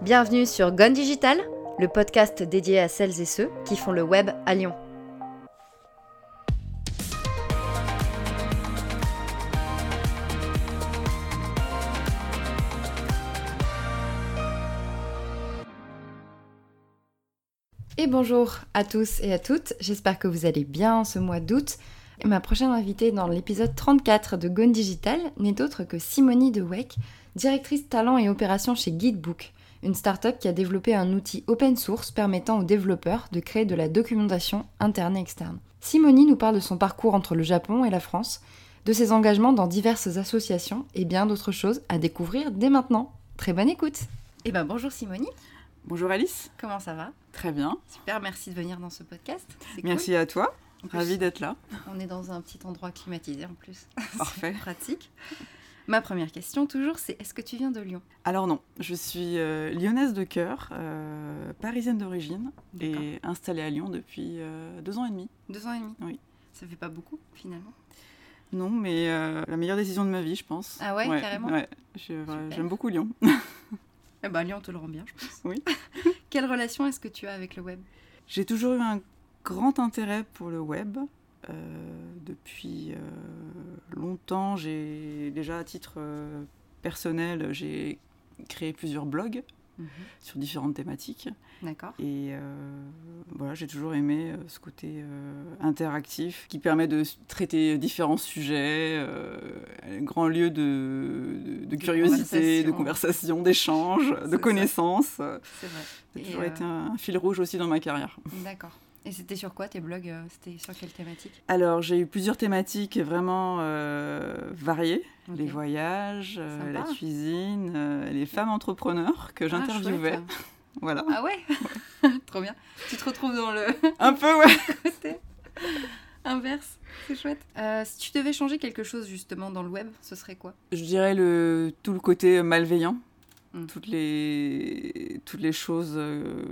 Bienvenue sur Gone Digital, le podcast dédié à celles et ceux qui font le web à Lyon. Et bonjour à tous et à toutes, j'espère que vous allez bien ce mois d'août. Ma prochaine invitée dans l'épisode 34 de Gone Digital n'est autre que Simonie De Weck, directrice talent et opération chez Guidebook, une start-up qui a développé un outil open source permettant aux développeurs de créer de la documentation interne et externe. Simonie nous parle de son parcours entre le Japon et la France, de ses engagements dans diverses associations et bien d'autres choses à découvrir dès maintenant. Très bonne écoute Eh ben bonjour Simonie Bonjour Alice. Comment ça va? Très bien. Super, merci de venir dans ce podcast. Merci à toi. Ravi d'être là. On est dans un petit endroit climatisé en plus. Parfait. pratique. Ma première question toujours, c'est est-ce que tu viens de Lyon? Alors non, je suis euh, lyonnaise de cœur, euh, parisienne d'origine et installée à Lyon depuis euh, deux ans et demi. Deux ans et demi? Oui. Ça fait pas beaucoup finalement? Non, mais la meilleure décision de ma vie, je pense. Ah ouais, carrément? Ouais, j'aime beaucoup Lyon. Eh ben, Lyon te le rend bien, je pense. Oui. Quelle relation est-ce que tu as avec le web? J'ai toujours eu un grand intérêt pour le web. Euh, depuis euh, longtemps, j'ai déjà à titre euh, personnel, j'ai créé plusieurs blogs Mhm. sur différentes thématiques. D'accord. Et voilà, j'ai toujours aimé ce côté interactif qui permet de traiter différents sujets, un grand lieu de, de, curiosité, de conversation, d'échange, de connaissances. C'est vrai. Ça a toujours été un fil rouge aussi dans ma carrière. D'accord. Et c'était sur quoi tes blogs C'était sur quelle thématique Alors, j'ai eu plusieurs thématiques vraiment euh, variées. Les voyages, euh, la cuisine, euh, les femmes entrepreneurs que j'interviewais. chouette. voilà. Ah ouais Trop bien. Tu te retrouves dans le Un peu, ouais. côté inverse. C'est chouette. Euh, si tu devais changer quelque chose justement dans le web, ce serait quoi? Je dirais le, tout le côté malveillant. Mm. Toutes, les, toutes les choses euh,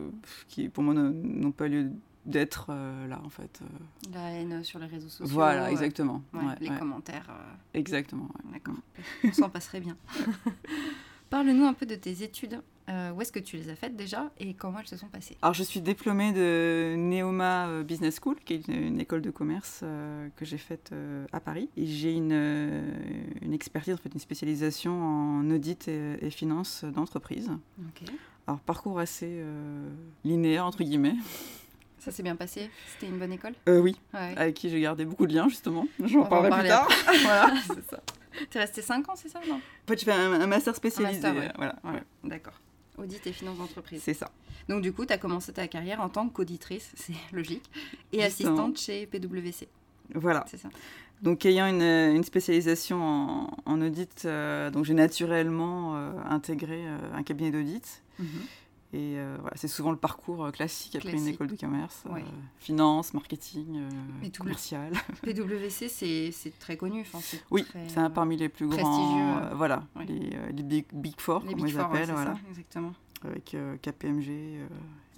qui, pour moi, n'ont pas lieu d'être euh, là, en fait. euh. La haine sur les réseaux sociaux. voilà, exactement. ouais, Ouais, les ouais. commentaires. euh, Exactement. D'accord. On s'en passerait bien. Parle-nous un peu de tes études. Où est-ce que tu les as faites déjà et comment elles se sont passées? Alors, je suis diplômée de Neoma Business School, qui est une, une école de commerce que j'ai faite à Paris. Et j'ai une, une expertise, en fait, une spécialisation en audit et, et finance d'entreprise. Alors, parcours assez linéaire, entre guillemets. Ça s'est bien passé? C'était une bonne école? Euh, oui, Ouais. avec qui j'ai gardé beaucoup de liens, justement. J'en parlerai plus tard. voilà. c'est ça. T'es resté 5 ans, c'est ça Non? En fait, je fais un, un master spécialisé. master, ouais. euh, Voilà, Ouais, d'accord. Audit et finance d'entreprise. c'est ça. Donc du coup, tu as commencé ta carrière en tant qu'auditrice, c'est logique, et Justement. assistante chez PwC, Voilà. c'est ça Donc, ayant une, une spécialisation en, en audit, euh, donc j'ai naturellement euh, intégré euh, un cabinet d'audit. Et euh, voilà, c'est souvent le parcours euh, classique après une Classique. école de commerce. euh, finance, marketing, euh, commercial. PwC, c'est très connu. Enfin, Oui, c'est un parmi les plus grands. euh, voilà, les, les big, big Four, les comme Big ils Four, ouais, appellent. c'est voilà, ça, exactement. avec KPMG,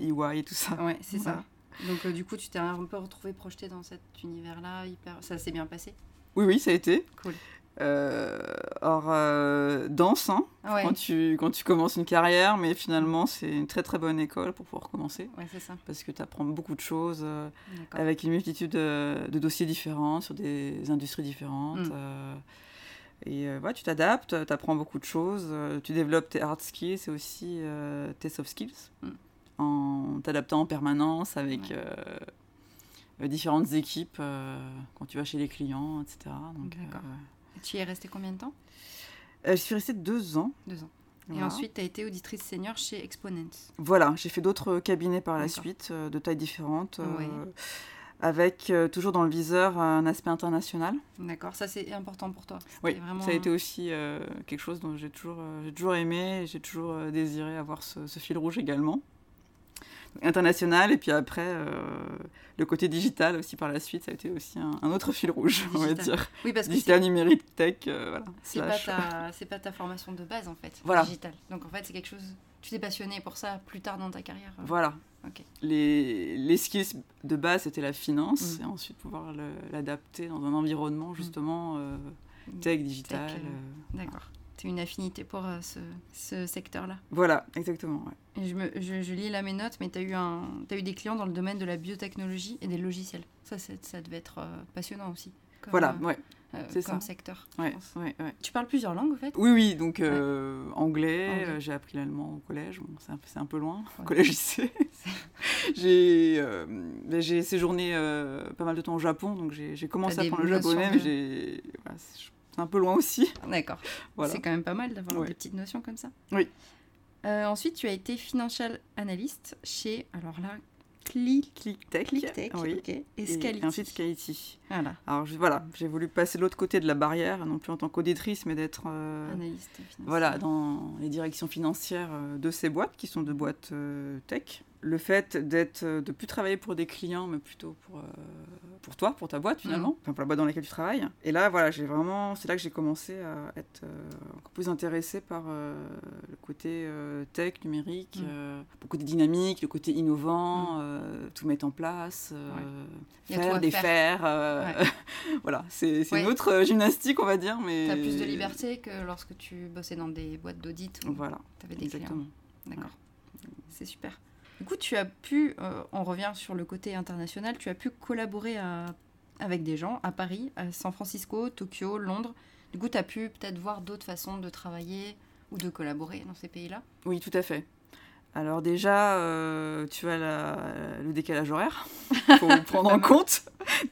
EY et tout ça. Ouais, c'est Voilà. ça. Donc du coup, tu t'es un peu retrouvé projeté dans cet univers-là, hyper... ça s'est bien passé? Oui, oui, ça a été. Cool. Euh, or, euh, danse, hein, Ouais, quand, tu, quand tu commences une carrière, mais finalement, c'est une très très bonne école pour pouvoir commencer. ouais c'est ça. Parce que tu apprends beaucoup de choses euh, avec une multitude de, de dossiers différents sur des industries différentes. Mm. et euh, ouais, tu t'adaptes, tu apprends beaucoup de choses, euh, tu développes tes hard skills et aussi euh, tes soft skills Mm. en t'adaptant en permanence avec Ouais. différentes équipes quand tu vas chez les clients, etc. Donc, Tu y es resté combien de temps? Euh, je suis restée deux ans. Deux ans. Et ensuite, tu as été auditrice senior chez Exponents. Voilà, j'ai fait d'autres cabinets par la suite, euh, de tailles différentes, euh, Ouais. avec toujours dans le viseur un aspect international. D'accord, ça c'est important pour toi. Oui, vraiment... ça a été aussi quelque chose dont j'ai toujours, j'ai toujours aimé, j'ai toujours désiré avoir ce, ce fil rouge également. International, et puis après, euh, le côté digital aussi par la suite, ça a été aussi un, un autre fil rouge, on va Digital. dire. Oui, parce que Digital, numérique, tech, euh, voilà. c'est pas, ta... c'est pas ta formation de base en fait, Voilà. digital. Donc en fait, c'est quelque chose. Tu t'es passionné pour ça plus tard dans ta carrière. Voilà. Ok. Les, les skills de base, c'était la finance, Mm. et ensuite pouvoir l'adapter dans un environnement justement euh, tech, digital. Tech, euh, D'accord. Tu as une affinité pour euh, ce, ce secteur-là. Voilà, exactement. ouais. Et je, me, je, je lis là mes notes, mais tu as, eu un- t'as eu des clients dans le domaine de la biotechnologie et des logiciels. Ça, ça devait être euh, passionnant aussi. Comme, Voilà, euh, ouais, c'est comme ça. secteur. ouais. Tu parles plusieurs langues, en fait? Oui, oui, donc anglais, Anglais. j'ai appris l'allemand au collège, bon, c'est un, peu- c'est un peu loin, Ouais. collège-lycée. j'ai euh, ben, j'ai séjourné euh, pas mal de temps au Japon, donc j'ai commencé à apprendre le japonais, mais j'ai voilà, c'est un peu loin aussi. D'accord. Voilà. C'est quand même pas mal d'avoir Ouais. des petites notions comme ça. Oui. Euh, ensuite, tu as été financial analyst chez, alors là, Click, ClickTech, ClickTech oui. et Scality. et ensuite Scality. Voilà, Alors je- voilà, j'ai voulu passer de l'autre côté de la barrière, non plus en tant qu'auditrice, mais d'être euh, analyste voilà, dans les directions financières euh, de ces boîtes, qui sont de boîtes euh, tech. Le fait d'être, euh, de plus travailler pour des clients, mais plutôt pour, euh, pour toi, pour ta boîte finalement, enfin pour la boîte dans laquelle tu travailles. Et là, voilà, j'ai vraiment, c'est là que j'ai commencé à être euh, encore plus intéressée par euh, le côté tech, numérique, Mm. euh, le côté dynamique, le côté innovant, euh, tout mettre en place, faire, défaire. euh, voilà, c'est c'est Ouais. une autre gymnastique, on va dire, mais Tu as plus de liberté que lorsque tu bossais dans des boîtes d'audit Voilà, tu avais des clients. exactement. D'accord. C'est super. Du coup, tu as pu, euh, on revient sur le côté international, tu as pu collaborer à- avec des gens à Paris, à San Francisco, Tokyo, Londres. Du coup, tu as pu peut-être voir d'autres façons de travailler ou de collaborer dans ces pays-là? Oui, tout à fait. Alors déjà, euh, tu as la- le décalage horaire, faut prendre en compte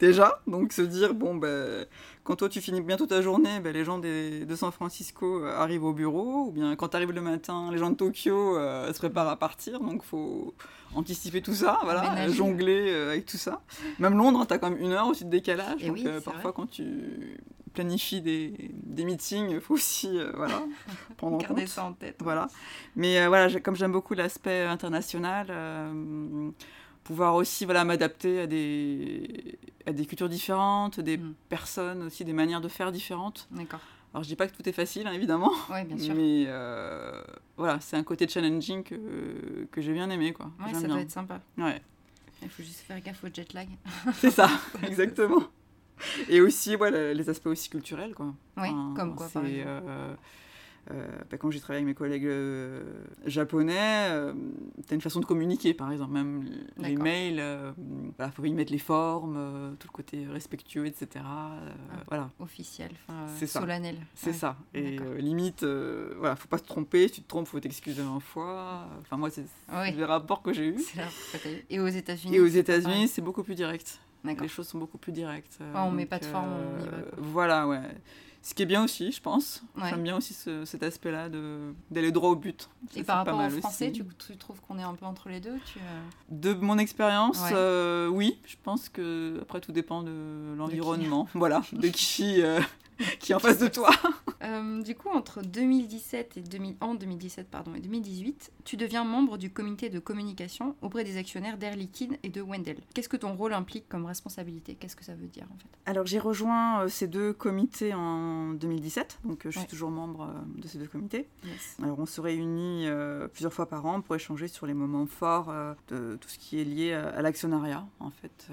déjà. Donc se dire, bon, ben, quand toi tu finis bientôt ta journée, ben, les gens des- de San Francisco euh, arrivent au bureau, ou bien quand tu arrives le matin, les gens de Tokyo euh, se préparent à partir, donc faut anticiper tout ça, voilà, jongler euh, avec tout ça. Même Londres, tu as quand même une heure aussi de décalage, Et donc oui, parfois quand tu planifies des, des meetings, il faut aussi voilà, prendre en compte. Gardez ça en tête. Voilà. Mais voilà, comme j'aime beaucoup l'aspect international, pouvoir aussi voilà, m'adapter à des, à des cultures différentes, des Mm. personnes aussi, des manières de faire différentes. D'accord. Alors je dis pas que tout est facile, hein, évidemment, Oui, bien sûr. mais euh, voilà, c'est un côté challenging que, que j'ai bien aimé. Quoi. Ouais, ça bien. doit être sympa. Ouais, Il faut juste faire gaffe au jet lag. c'est ça, exactement. Et aussi, voilà, les aspects aussi culturels. Quoi. Oui, Enfin, comme quoi, par exemple. euh, bah, quand j'ai travaillé avec mes collègues euh, japonais, euh, t'as une façon de communiquer, par exemple, même les mails, euh, voilà, faut y mettre les formes, euh, tout le côté respectueux, etc. euh, Voilà, Officiel, euh, solennel. c'est ça. Et euh, limite, euh, voilà, faut pas se tromper. Si tu te trompes, faut t'excuser un fois. Enfin, moi, c'est Oui. c'est les rapports que j'ai eu. Et aux États-Unis Et aux États-Unis, c'est beaucoup plus direct. Les choses sont beaucoup plus directes. euh, Ouais, on met pas de forme, on y va, quoi. Voilà, ouais. Ce qui est bien aussi, je pense. Ouais. J'aime bien aussi ce- cet aspect-là d'aller droit au but. Ça, Et par pas rapport au français, tu, tu trouves qu'on est un peu entre les deux tu, euh, De mon expérience, Ouais. euh, oui. Je pense que après tout dépend de l'environnement. voilà, de qui, euh, qui est en face de toi. Euh, du coup, entre 2017 et 2000, en 2017 pardon, et 2018, tu deviens membre du comité de communication auprès des actionnaires d'Air Liquide et de Wendell. Qu'est-ce que ton rôle implique comme responsabilité? Qu'est-ce que ça veut dire en fait? Alors j'ai rejoint euh, ces deux comités en 2017, donc euh, je Ouais. suis toujours membre euh, de ces deux comités. Yes. Alors on se réunit plusieurs fois par an pour échanger sur les moments forts de tout ce qui est lié à, l'actionnariat en fait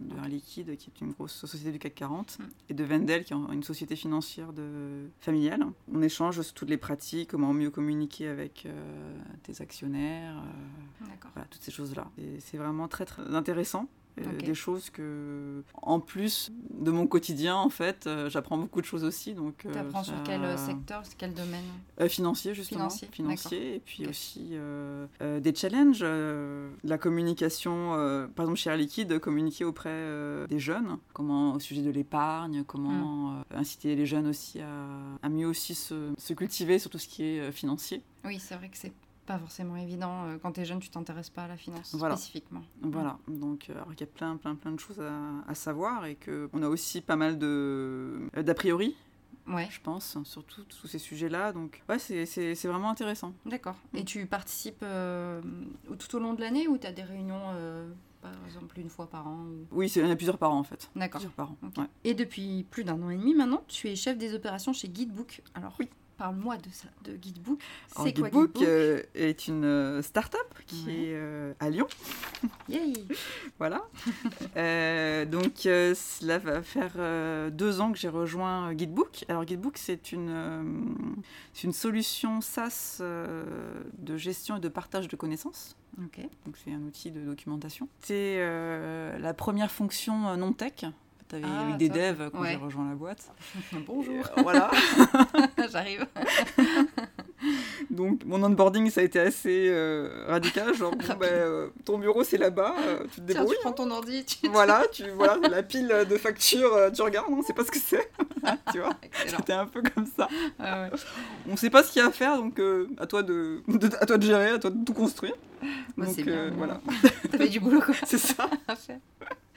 de Air Liquide qui est une grosse société du CAC 40 Mm. et de Wendel qui est une société financière de, familiale. On échange sur toutes les pratiques, comment mieux communiquer avec euh, tes actionnaires, euh, voilà, toutes ces choses-là. Et c'est vraiment très très intéressant. Euh. Des choses que, en plus de mon quotidien, en fait, euh, j'apprends beaucoup de choses aussi. Donc, Tu apprends sur quel euh, secteur, quel domaine? Euh, financier, justement. Financier, Financier, et puis aussi euh, euh, des challenges. euh, la communication, euh, par exemple chez Air Liquide, communiquer auprès euh, des jeunes, comment au sujet de l'épargne, comment Mm. euh, inciter les jeunes aussi à, à mieux aussi se, se cultiver sur tout ce qui est euh, financier. Oui, c'est vrai que c'est pas forcément évident. euh, Quand tu es jeune, tu t'intéresses pas à la finance Voilà. spécifiquement. Voilà, donc euh, alors qu'il y a plein, plein, plein de choses à, à savoir et qu'on a aussi pas mal de euh, d'a priori, Ouais, je pense, sur tous ces sujets-là. Donc, ouais, c'est- vraiment intéressant. d'accord. Mm. Et tu participes euh, tout au long de l'année ou tu as des réunions, euh, par exemple, une fois par an ou- Oui, c'est- il y en a plusieurs par an en fait. D'accord. Plusieurs par an. Ok. ouais. Et depuis plus d'un an et demi maintenant, tu es chef des opérations chez Guidebook. Alors, Oui. Parle-moi de ça, de Guidebook. C'est quoi Guidebook Guidebook euh, est une euh, start-up qui est à Lyon. Yay Voilà. donc, cela va faire deux ans que j'ai rejoint Guidebook. Alors, Guidebook, c'est une, une solution SaaS de gestion et de partage de connaissances. Ok. Donc, c'est un outil de documentation. C'est la première fonction non tech tu avais ah, eu des devs quand j'ai rejoint la boîte. Bonjour. voilà. J'arrive. Donc mon onboarding ça a été assez euh, radical, genre bon, ben, euh, ton bureau c'est là-bas, euh, tu te débrouilles. tu prends ton ordi, tu... Voilà, tu voilà la pile de factures, tu regardes, non, c'est pas ce que c'est, tu vois. C'était un peu comme ça. Ah ouais. On sait pas ce qu'il y a à faire, donc à toi de, à toi de gérer, à toi de tout construire. Bah, donc bien, voilà. T'as fait du boulot quoi. C'est ça.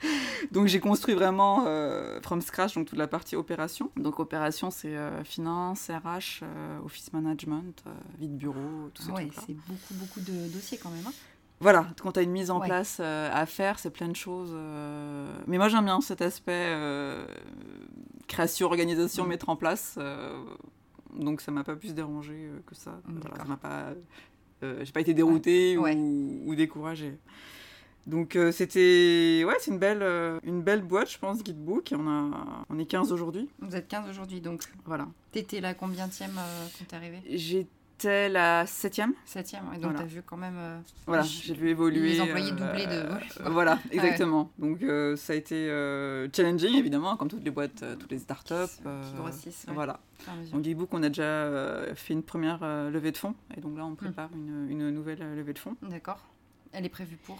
donc j'ai construit vraiment euh, from scratch donc toute la partie opération. Donc opération c'est euh, finance, RH, euh, office management, vie de bureau, tout ça. Ouais, c'est beaucoup beaucoup de dossiers quand même. Hein. voilà, quand tu as une mise en place à faire, c'est plein de choses. Mais moi j'aime bien cet aspect création, organisation, mm. mettre en place. donc ça m'a pas plus dérangé que ça. Voilà, ça m'a pas j'ai pas été déroutée ou, ou, découragée. Donc euh, c'était ouais, c'est une belle euh, une belle boîte je pense Guidebook, on a on est 15 aujourd'hui. Vous êtes 15 aujourd'hui donc. Voilà. T'étais la combienième euh, quand t'es arrivée? J'étais la septième. Septième, ouais, donc t'as vu quand même. voilà, j'ai vu évoluer. Les employés doublés de. voilà, exactement. Donc ça a été challenging évidemment, comme toutes les boîtes, toutes les startups. Qui grossissent. Voilà. Donc Guidebook, on a déjà fait une première levée de fonds et donc là on hmm. prépare une, une nouvelle levée de fonds. D'accord. Elle est prévue pour,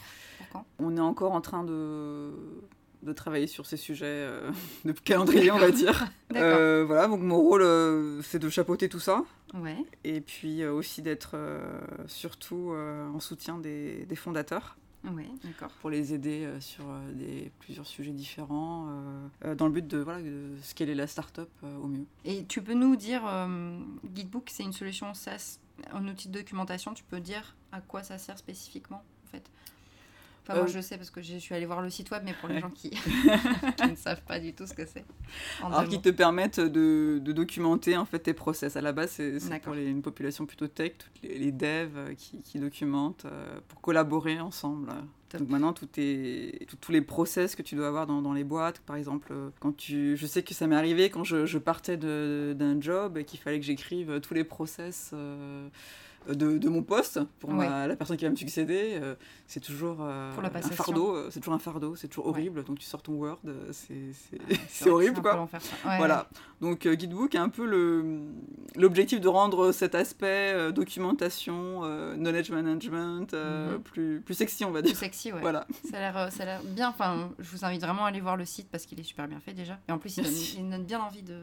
quand? On est encore en train de, de travailler sur ces sujets euh, de calendrier, on va dire. euh, voilà, donc mon rôle, euh, c'est de chapeauter tout ça. Ouais. Et puis euh, aussi d'être surtout en soutien des, des fondateurs. Oui, d'accord. Pour les aider sur des, plusieurs sujets différents, dans le but de, voilà, de scaler la start-up au mieux. Et tu peux nous dire, Guidebook, c'est une solution SaaS, un outil de documentation, tu peux dire à quoi ça sert spécifiquement? Fait. Enfin, moi, euh, je sais parce que je suis allée voir le site web, mais pour les gens qui, ne savent pas du tout ce que c'est. Alors, qui te permettent de, de, documenter en fait tes process. À la base, c'est pour les, une population plutôt tech, toutes les, devs euh, qui, qui documentent euh, pour collaborer ensemble. Donc maintenant, tout est, tous les process que tu dois avoir dans, dans, les boîtes, par exemple, quand tu, je sais que ça m'est arrivé quand je, je partais d'un job et qu'il fallait que j'écrive tous les process de, mon poste pour la personne qui va me succéder. Euh, c'est toujours euh, un fardeau. Euh, c'est toujours un fardeau. C'est toujours horrible. Donc tu sors ton Word, c'est horrible quoi. voilà. Donc Guidebook est un peu le l'objectif de rendre cet aspect documentation, knowledge management mhm. plus plus sexy on va dire. Plus sexy ouais. Voilà. Ça a l'air ça a l'air bien. Enfin, je vous invite vraiment à aller voir le site parce qu'il est super bien fait déjà. Et en plus il donne, il donne bien envie de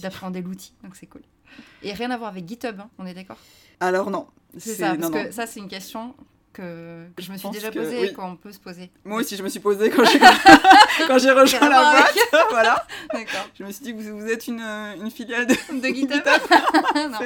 d'apprendre l'outil. Donc c'est cool. Et rien à voir avec GitHub, hein, on est d'accord? Alors non. C'est ça, parce que ça c'est une question que je me suis déjà posée et qu'on peut se poser. Moi aussi, je me suis posée quand j'ai quand j'ai rejoint la boîte. voilà. D'accord. Je me suis dit que vous, êtes une, une, filiale de, de GitHub. non.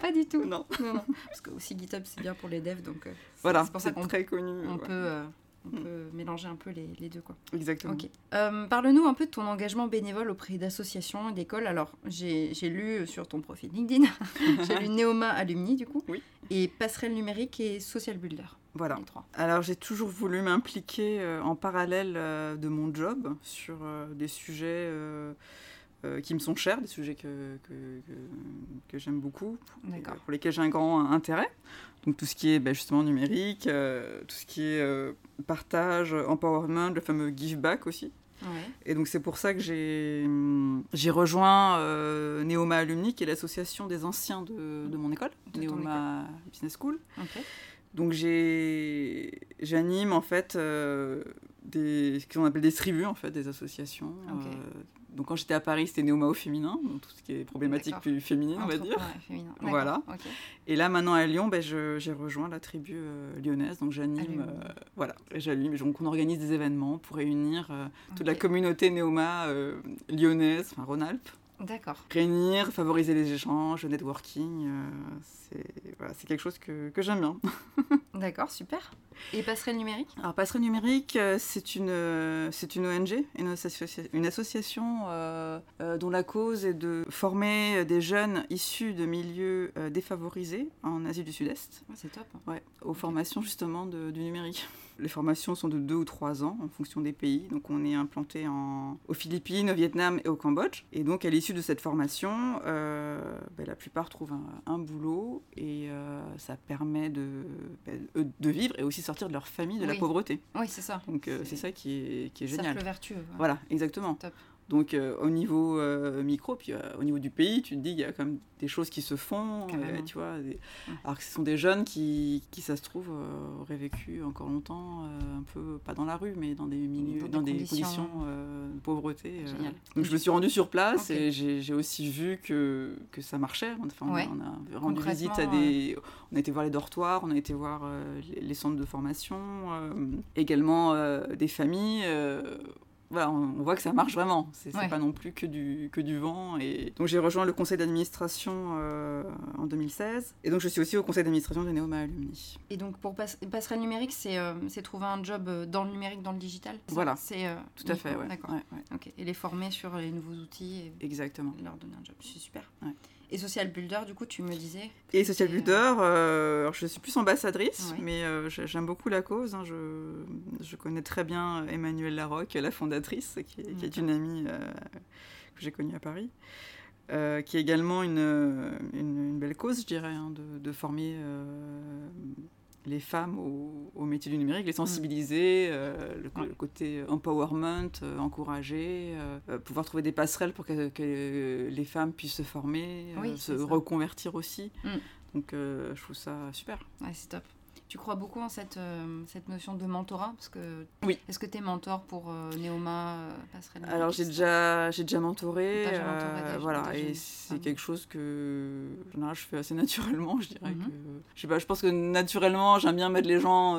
Pas du tout. Non. non, Parce que aussi GitHub c'est bien pour les devs, donc. Euh, voilà. C'est pour ça qu'on très connu. On peut. Euh, on mm. peut mélanger un peu les, les deux. Quoi. Exactement. Euh, parle-nous un peu de ton engagement bénévole auprès d'associations et d'écoles. Alors, j'ai lu sur ton profil LinkedIn, j'ai lu Neoma Alumni, du coup, oui. et Passerelle Numérique et Social Builder. Voilà. Alors, j'ai toujours voulu m'impliquer euh, en parallèle euh, de mon job sur des sujets qui me sont chers, des sujets que, que, que, j'aime beaucoup, pour lesquels j'ai un grand intérêt. Donc tout ce qui est ben, justement numérique, euh, tout ce qui est euh, partage, empowerment, le fameux give back aussi. Et donc c'est pour ça que j'ai, j'ai rejoint euh, Neoma Alumni, qui est l'association des anciens de, de mon école, Neoma Business School. Donc j'anime en fait des, ce qu'on appelle des tribus, en fait, des associations. Donc quand j'étais à Paris, c'était Néoma au féminin, donc tout ce qui est problématique plus féminine, on va dire. Voilà. Et là, maintenant à Lyon, ben, j'ai rejoint la tribu euh, lyonnaise, donc j'anime, euh, voilà, j'anime. Donc on organise des événements pour réunir euh, toute la communauté Néoma lyonnaise, enfin Rhône-Alpes. D'accord. Réunir, favoriser les échanges, le networking, c'est voilà, quelque chose que, que j'aime bien. D'accord, super. Et Passerelle Numérique? Alors, Passerelle Numérique, c'est une, c'est une ONG, une, une association dont la cause est de former des jeunes issus de milieux défavorisés en Asie du Sud-Est. C'est top. Ouais, aux formations justement du numérique. Les formations sont de deux ou trois ans en fonction des pays. Donc on est implanté en, aux Philippines, au Vietnam et au Cambodge. Et donc à l'issue de cette formation, euh, ben, la plupart trouvent un, boulot et euh, ça permet de, ben, de vivre et aussi sortir de leur famille de la pauvreté. Oui, c'est ça. Donc euh, c'est ça qui est, qui est génial. Cercle vertueux. Voilà, exactement. Top. Donc euh, au niveau euh, micro, puis euh, au niveau du pays, tu te dis qu'il y a quand même des choses qui se font, tu vois. Alors que ce sont des jeunes qui, qui ça se trouve, auraient vécu encore longtemps, un peu, pas dans la rue, mais dans des milieux, dans, des, conditions, de pauvreté. Donc je me suis rendue sur place et j'ai aussi vu que, que ça marchait. Enfin, on, a rendu visite à des... On a été voir les dortoirs, on a été voir les, les, centres de formation, également des familles on, voit que ça marche vraiment. C'est pas non plus que du, que du vent. Et... Donc j'ai rejoint le conseil d'administration euh, en 2016. Et donc je suis aussi au conseil d'administration de Neoma Alumni. Et donc pour Passerelle Numérique, euh, c'est trouver un job euh, dans le numérique, dans le digital Voilà. C'est Tout à fait, ouais. D'accord. Et les former sur les nouveaux outils. Et Exactement. leur donner un job. C'est super. Et Social Builder, du coup, tu me disais Et Social Builder, euh, je suis plus ambassadrice, mais euh, j'aime beaucoup la cause. Hein. je, je, connais très bien Emmanuelle Larocque, la fondatrice, qui, est une amie euh, que j'ai connue à Paris. qui est également une, une, belle cause, je dirais, hein, de, de, former les femmes au, métier du numérique, les sensibiliser, euh, le, côté empowerment, euh, encourager, euh, pouvoir trouver des passerelles pour que, les femmes puissent se former, se reconvertir aussi. Mm. Donc je trouve ça super. Ouais, c'est top. Tu crois beaucoup en cette, euh, cette notion de mentorat parce que oui. Est-ce que tu es mentor pour euh, Neoma euh, Passerelle Alors j'ai déjà, j'ai déjà mentoré, voilà, et c'est quelque chose que je fais assez naturellement, je dirais. Mhm. que, je, sais pas, je pense que naturellement j'aime bien mettre les gens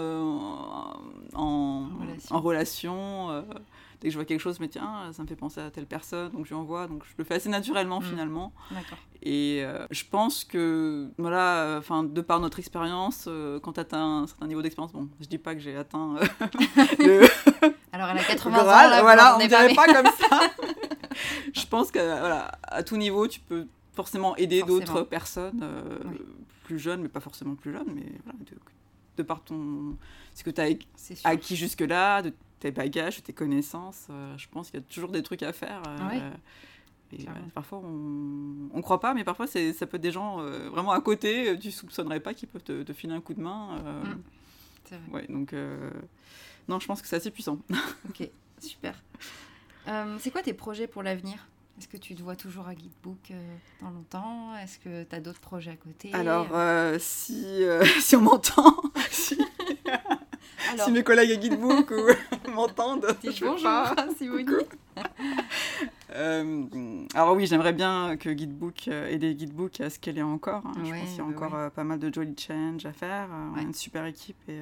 en, en, relation dès que je vois quelque chose, mais tiens, ça me fait penser à telle personne, donc je lui envoie, donc je le fais assez naturellement mm. finalement. Et euh, je pense que, voilà, enfin, de par notre expérience, euh, quand tu atteins un certain niveau d'expérience, bon, je dis pas que j'ai atteint euh, le. Alors elle a 80 ans, là, voilà, on dirait pas comme ça. je pense que, voilà, à tout niveau, tu peux forcément aider d'autres personnes plus jeunes, mais pas forcément plus jeunes, mais voilà, de, par ton. ce que tu as acquis jusque-là, de tes bagages, tes connaissances. Euh, je pense qu'il y a toujours des trucs à faire. Euh, et, parfois, on ne croit pas, mais parfois, ça peut être des gens euh, vraiment à côté, tu soupçonnerais pas qu'ils peuvent te, filer un coup de main. Mm. C'est vrai. Ouais, donc, non, je pense que c'est assez puissant. ok, super. c'est quoi tes projets pour l'avenir? Est-ce que tu te vois toujours à Guidebook dans longtemps? Est-ce que tu as d'autres projets à côté? Alors, si, si on m'entend, si, si mes collègues à Guidebook m'entendent. Je bonjour, Simone. Euh, alors oui, j'aimerais bien que Guidebook, euh, aider Guidebook à scaler encore. Hein. je pense qu'il y a encore euh, pas mal de jolly change à faire. On a une super équipe et.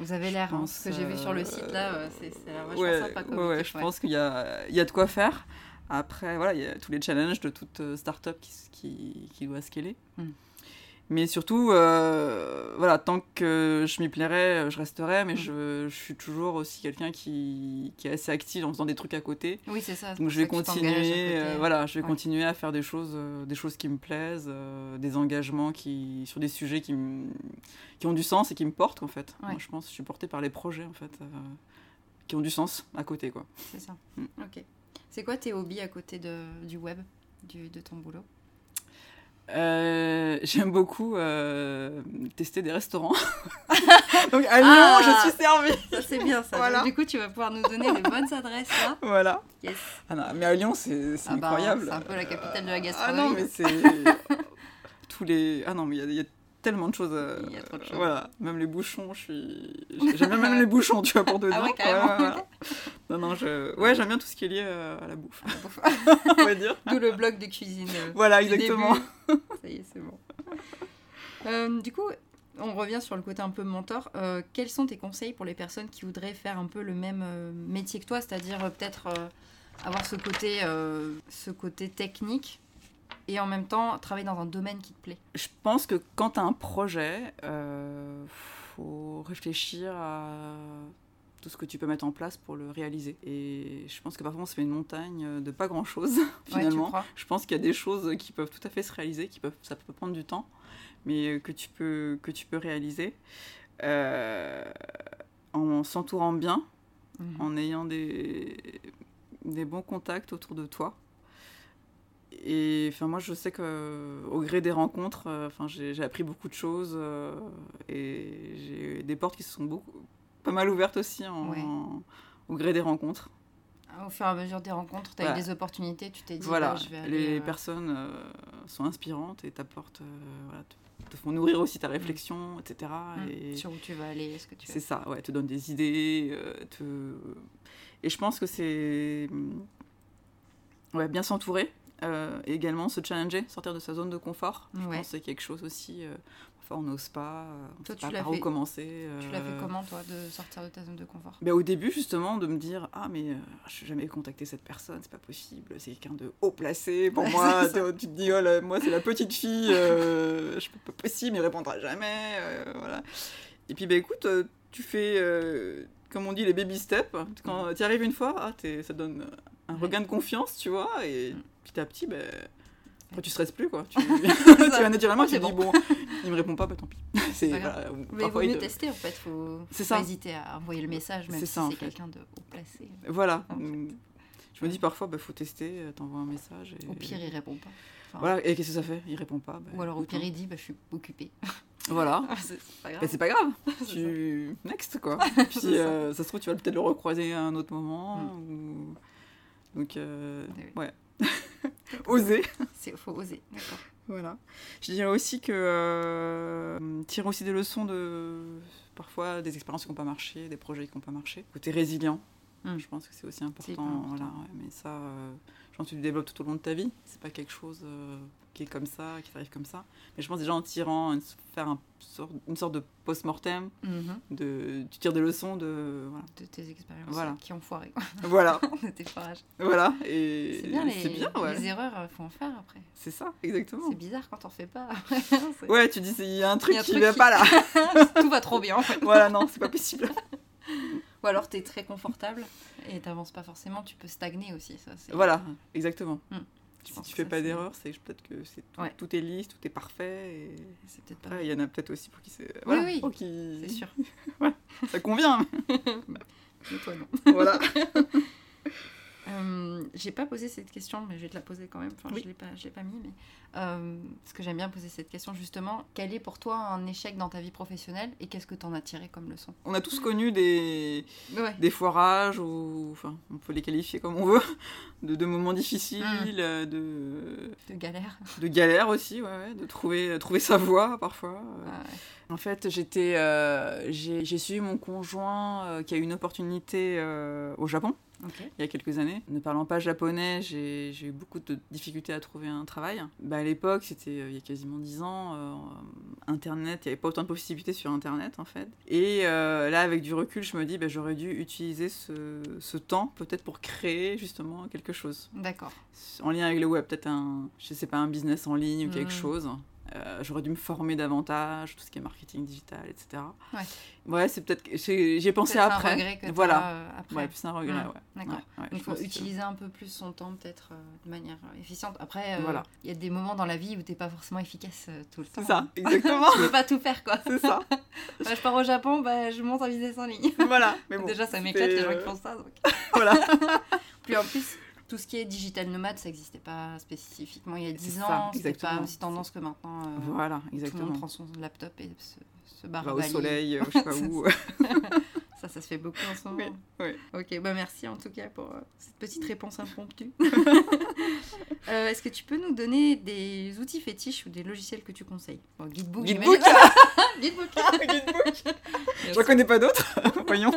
Vous avez l'air, hein, ce que j'ai vu sur le site là, c'est vachement sympa comme ouais, je pense qu'il y a, il y a de quoi faire. Après, voilà, il y a tous les challenges de toute startup qui, qui, qui doit scaler. Hmm. Mais surtout, euh, voilà, tant que je m'y plairais, je resterai, mais je, je, suis toujours aussi quelqu'un qui, qui, est assez actif en faisant des trucs à côté. Oui, c'est ça. Donc je vais continuer, euh, voilà, je vais continuer à faire des choses, euh, des choses qui me plaisent, des engagements qui, sur des sujets qui, qui ont du sens et qui me portent en fait. Moi, je pense, je suis portée par les projets en fait, qui ont du sens à côté quoi. C'est ça. Mm. Ok. C'est quoi tes hobbies à côté de, du web, du, de ton boulot? Euh, j'aime beaucoup euh, tester des restaurants. Donc à Lyon, ah, je suis servie. Ça c'est bien ça. du coup, tu vas pouvoir nous donner les bonnes adresses là. Voilà. Yes. Ah non, mais à Lyon, c'est ah bah, incroyable. c'est un peu la capitale de la gastronomie. Ah non, mais c'est tous les. Ah non, mais il y, a tellement de choses. Il y a trop de choses. Voilà, même les bouchons, je suis. J'aime bien même les bouchons, tu vois, pour ah Ouais, carrément. Non, non, je... ouais, j'aime bien tout ce qui est lié euh, à la bouffe. On va dire. D'où le blog de cuisine. Euh, voilà, exactement. Ça y est, c'est bon. Euh, du coup, on revient sur le côté un peu mentor. quels sont tes conseils pour les personnes qui voudraient faire un peu le même métier que toi, c'est-à-dire peut-être avoir ce côté, ce côté technique et en même temps travailler dans un domaine qui te plaît Je pense que quand tu as un projet, euh, faut réfléchir à tout ce que tu peux mettre en place pour le réaliser. Et je pense que parfois on se fait une montagne de pas grand chose finalement. je pense qu'il y a des choses qui peuvent tout à fait se réaliser, qui peuvent, ça peut prendre du temps, mais que tu peux, que tu peux réaliser euh, en s'entourant bien, mhm. en ayant des, des bons contacts autour de toi. Et enfin, moi, je sais qu'au gré des rencontres, euh, enfin, j'ai appris beaucoup de choses euh, et j'ai des portes qui se sont beaucoup, pas mal ouvertes aussi en, au gré des rencontres. Au fur et à mesure des rencontres, tu as eu des opportunités, tu t'es dit, voilà, bah, je vais aller, les personnes sont inspirantes et t'apportent, voilà, te font nourrir aussi ta réflexion, etc. Mm. Et Sur où tu vas aller, ce que tu C'est ça, ouais, te donne des idées. te... Et je pense que c'est ouais, bien s'entourer, euh, également se challenger, sortir de sa zone de confort. Je pense que c'est quelque chose aussi. Euh, parfois, on n'ose pas, euh, on toi, sait pas par où commencer. Tu l'as fait comment, toi, de sortir de ta zone de confort? Ben, Au début, justement, de me dire Ah, mais je n'ai jamais contacté cette personne, c'est pas possible, c'est quelqu'un de haut placé. Pour moi, tu te dis Oh, moi, c'est la petite fille, je peux pas possible, il répondra jamais. voilà. Et puis, ben, écoute, tu fais comme on dit, les baby steps. Quand tu arrives une fois, ah, ça donne un regain de confiance, tu vois, et mm. Petit à petit, ben, après, tu stresses plus, quoi. Tu, tu vas naturellement, tu te dis, bon, il me répond pas, bah tant pis. C'est, voilà, Mais vaut mieux tester, en fait. Faut c'est pas hésiter à envoyer le message, même si c'est quelqu'un de haut placé. Voilà. Je me dis parfois, il bah, faut tester, euh, t'envoies un message. Et... Au pire, il répond pas. voilà, et qu'est-ce que ça fait? Il répond pas. Bah, Ou alors au pire, il dit, bah, je suis occupé. Voilà. c'est pas grave. c'est pas grave. tu... Next, quoi. Puis euh, ça. se trouve, tu vas peut-être le recroiser à un autre moment. Mm. Ou... Donc, euh, eh ouais. oser. Il faut oser, d'accord. Voilà. Je dirais aussi que euh, tirer aussi des leçons de parfois des expériences qui n'ont pas marché, des projets qui n'ont pas marché. Côté résilient, mm. je pense que c'est aussi important. Voilà, mais ça, euh, je pense que tu le développes tout au long de ta vie. C'est pas quelque chose euh, qui est comme ça, qui t'arrive comme ça. Mais je pense déjà en tirant, une, faire un, une sorte de post-mortem, mhm. de, tu tires des leçons de, voilà. de tes expériences voilà. qui ont foiré. Voilà. de tes foirages. Voilà. Et c'est bien, les, bien, ouais. les erreurs, il faut en faire après. C'est ça, exactement. C'est bizarre quand on fait pas. ouais, tu dis, il y a un truc qui ne va pas là. Tout va trop bien. voilà, non, c'est pas possible. Ou alors tu es très confortable et t'avances pas forcément, tu peux stagner aussi. Ça, voilà, exactement. Hmm. Si tu fais pas d'erreur, c'est peut-être que c'est tout, est lisse, tout est parfait. Et... C'est peut-être pas. Il y en a peut-être aussi pour qui c'est. oui, oui. Qui... C'est sûr. ça convient. Mais toi non. Voilà. Euh, j'ai pas posé cette question, mais je vais te la poser quand même. Enfin, je l'ai pas, je l'ai pas mis, mais euh, parce que j'aime bien poser cette question justement. Quel est pour toi un échec dans ta vie professionnelle et qu'est-ce que tu en as tiré comme leçon? On a tous connu des des foirages ou enfin, on peut les qualifier comme on veut, de, de moments difficiles, mmh. de de galères, de galères aussi, ouais, de trouver trouver sa voie parfois. Ah en fait, j'étais, euh, j'ai suivi mon conjoint qui a eu une opportunité au Japon il y a quelques années. Ne parlant pas japonais, j'ai eu beaucoup de difficultés à trouver un travail. Bah, à l'époque, c'était euh, il y a quasiment 10 ans, euh, Internet, il n'y avait pas autant de possibilités sur Internet en fait. Et euh, là, avec du recul, je me dis, bah, j'aurais dû utiliser ce, ce temps peut-être pour créer justement quelque chose. D'accord. En lien avec le web, peut-être un, je sais pas, un business en ligne ou quelque hmm. chose. Euh, j'aurais dû me former davantage, tout ce qui est marketing digital, etc. Ouais, ouais c'est peut-être. J'ai pensé après. Un regret que voilà. Euh, après. Ouais, plus un regret, mmh. ouais. D'accord. il faut utiliser un peu plus son temps, peut-être euh, de manière efficiente. Après, voilà. il y a des moments dans la vie où tu n'es pas forcément efficace tout le temps. C'est ça, exactement. tu ne peux pas tout faire, quoi. C'est ça. je pars au Japon, bah, je monte en business en ligne. Voilà. Mais bon, Déjà, ça m'éclate les gens qui font ça. Donc... voilà. Puis en plus, tout ce qui est digital nomade, ça n'existait pas spécifiquement il y a 10 ans. C'était pas aussi tendance que maintenant. Euh, voilà, exactement. Tout le monde prend son laptop et se, se barre au soleil, je sais pas où. ça, ça se fait beaucoup en ce moment. Oui, Ok, bah merci en tout cas pour euh, cette petite réponse impromptue. Euh, est-ce que tu peux nous donner des outils fétiches ou des logiciels que tu conseilles? Bon, Guidebook. Guidebook. Guidebook. Guidebook. Je ne connais pas d'autres. Voyons.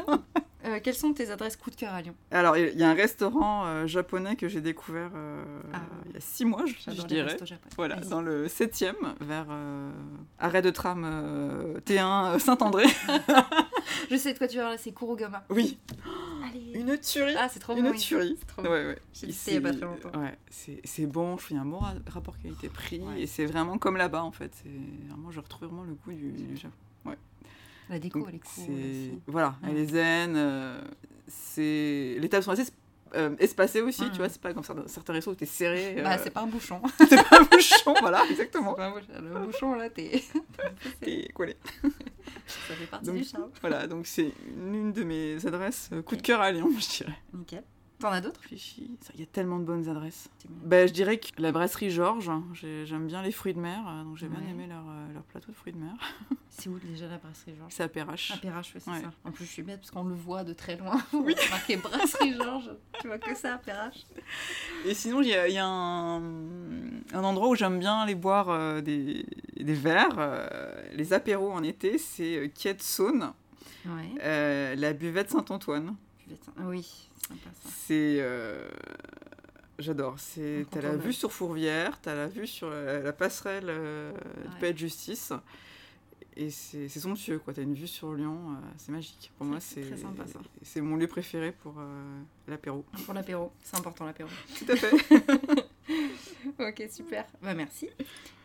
Euh, quelles sont tes adresses coup de cœur à Lyon Alors, il y a un restaurant euh, japonais que j'ai découvert euh, ah. il y a six mois, je, dirais. Voilà, dans le 7e, vers arrêt de tram T1 Saint-André. je sais de quoi tu parles, c'est Kurogama. Oui. Une tuerie. Ah, c'est trop Une tuerie. Trop ouais, ouais. Il y a pas très longtemps. Ouais, c'est bon, je fais un bon rapport qualité-prix et c'est vraiment comme là-bas en fait. Vraiment, je retrouve vraiment le goût du, du Japon. Ouais. La déco, elle est cool. Voilà, elle est zen. Euh, c'est... Les tables sont assez euh, espacées aussi, tu vois, c'est pas comme certains réseaux où t'es serré. Bah, c'est pas un bouchon. c'est pas un bouchon, voilà, exactement. Pas un bouchon. Le bouchon, là, t'es. t'es collé. Ça fait partie du charme. Voilà, donc c'est une de mes adresses coup de cœur à Lyon, je dirais. Nickel. T'en as d'autres Il y a tellement de bonnes adresses. Bah, je dirais que la brasserie Georges, j'aime bien les fruits de mer, euh, donc j'ai bien aimé leur, euh, leur, plateau de fruits de mer. C'est où déjà la brasserie Georges C'est à Perrache. À Perrache, c'est ça. En plus, je suis bête parce qu'on le voit de très loin. Oui. marqué brasserie Georges. Tu vois que ça à Perrache. Et sinon, il y a, y a un, un, endroit où j'aime bien aller boire euh, des, des verres, les apéros en été, c'est Kiet Saône, la buvette Saint-Antoine. Oui, c'est. Euh, j'adore. C'est, t'as la vue sur Fourvière, t'as la vue sur la, passerelle euh, du Palais de Justice. Et c'est, somptueux, quoi. T'as une vue sur Lyon, euh, c'est magique. Pour moi, c'est, c'est mon lieu préféré pour l'apéro. Pour l'apéro, c'est important l'apéro. Tout à fait. ok, super. Bah, merci.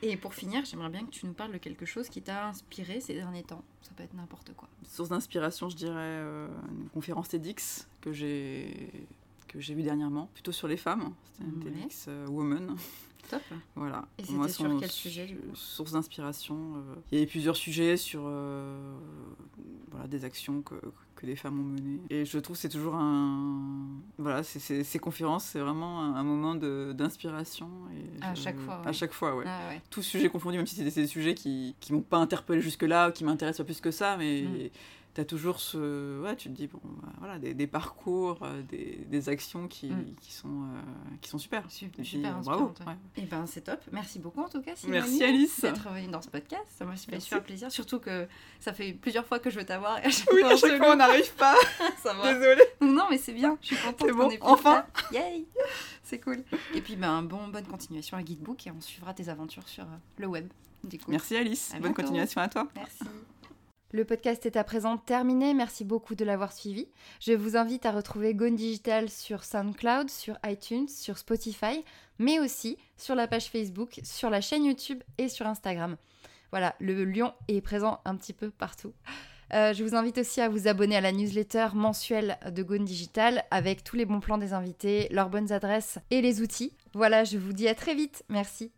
Et pour finir, j'aimerais bien que tu nous parles de quelque chose qui t'a inspiré ces derniers temps. Ça peut être n'importe quoi. Source d'inspiration, je dirais euh, une conférence TEDx que j'ai que j'ai vue dernièrement, plutôt sur les femmes. C'était une TEDx euh, Woman. Top. Voilà. Et c'était sur quel sujet Source d'inspiration. Euh, il y avait plusieurs sujets sur voilà, des actions que, que les femmes ont menées. Et je trouve que c'est toujours un. Voilà, ces conférences, c'est vraiment un, moment d'inspiration. À chaque fois. À chaque fois, ouais. Ah, ouais. Tous sujets confondus, même si c'est des sujets qui ne m'ont pas interpellé jusque-là, qui m'intéressent pas plus que ça, mais. Mm tu as toujours ce. Ouais, tu te dis, bon, bah, voilà, des, des parcours, euh, des, des, actions qui, mm. qui, sont, euh, qui sont super. Super, super bravo. Et eh ben, c'est top. Merci beaucoup, en tout cas, Simone, Merci, Alice. D'être revenue dans ce podcast. Ça m'a fait super plaisir. Surtout que ça fait plusieurs fois que je veux t'avoir. Oui, à chaque fois, on n'arrive pas. ça va. Désolée. Non, mais c'est bien. Je suis contente bon, enfin. Yay C'est cool. Et puis, ben, bon, bonne continuation à Guidebook et on suivra tes aventures sur euh, le web. Du coup. Merci, Alice. bonne continuation à toi. Merci. Le podcast est à présent terminé, merci beaucoup de l'avoir suivi. Je vous invite à retrouver Gone Digital sur SoundCloud, sur iTunes, sur Spotify, mais aussi sur la page Facebook, sur la chaîne YouTube et sur Instagram. Voilà, le lion est présent un petit peu partout. Euh, je vous invite aussi à vous abonner à la newsletter mensuelle de Gone Digital avec tous les bons plans des invités, leurs bonnes adresses et les outils. Voilà, je vous dis à très vite. Merci.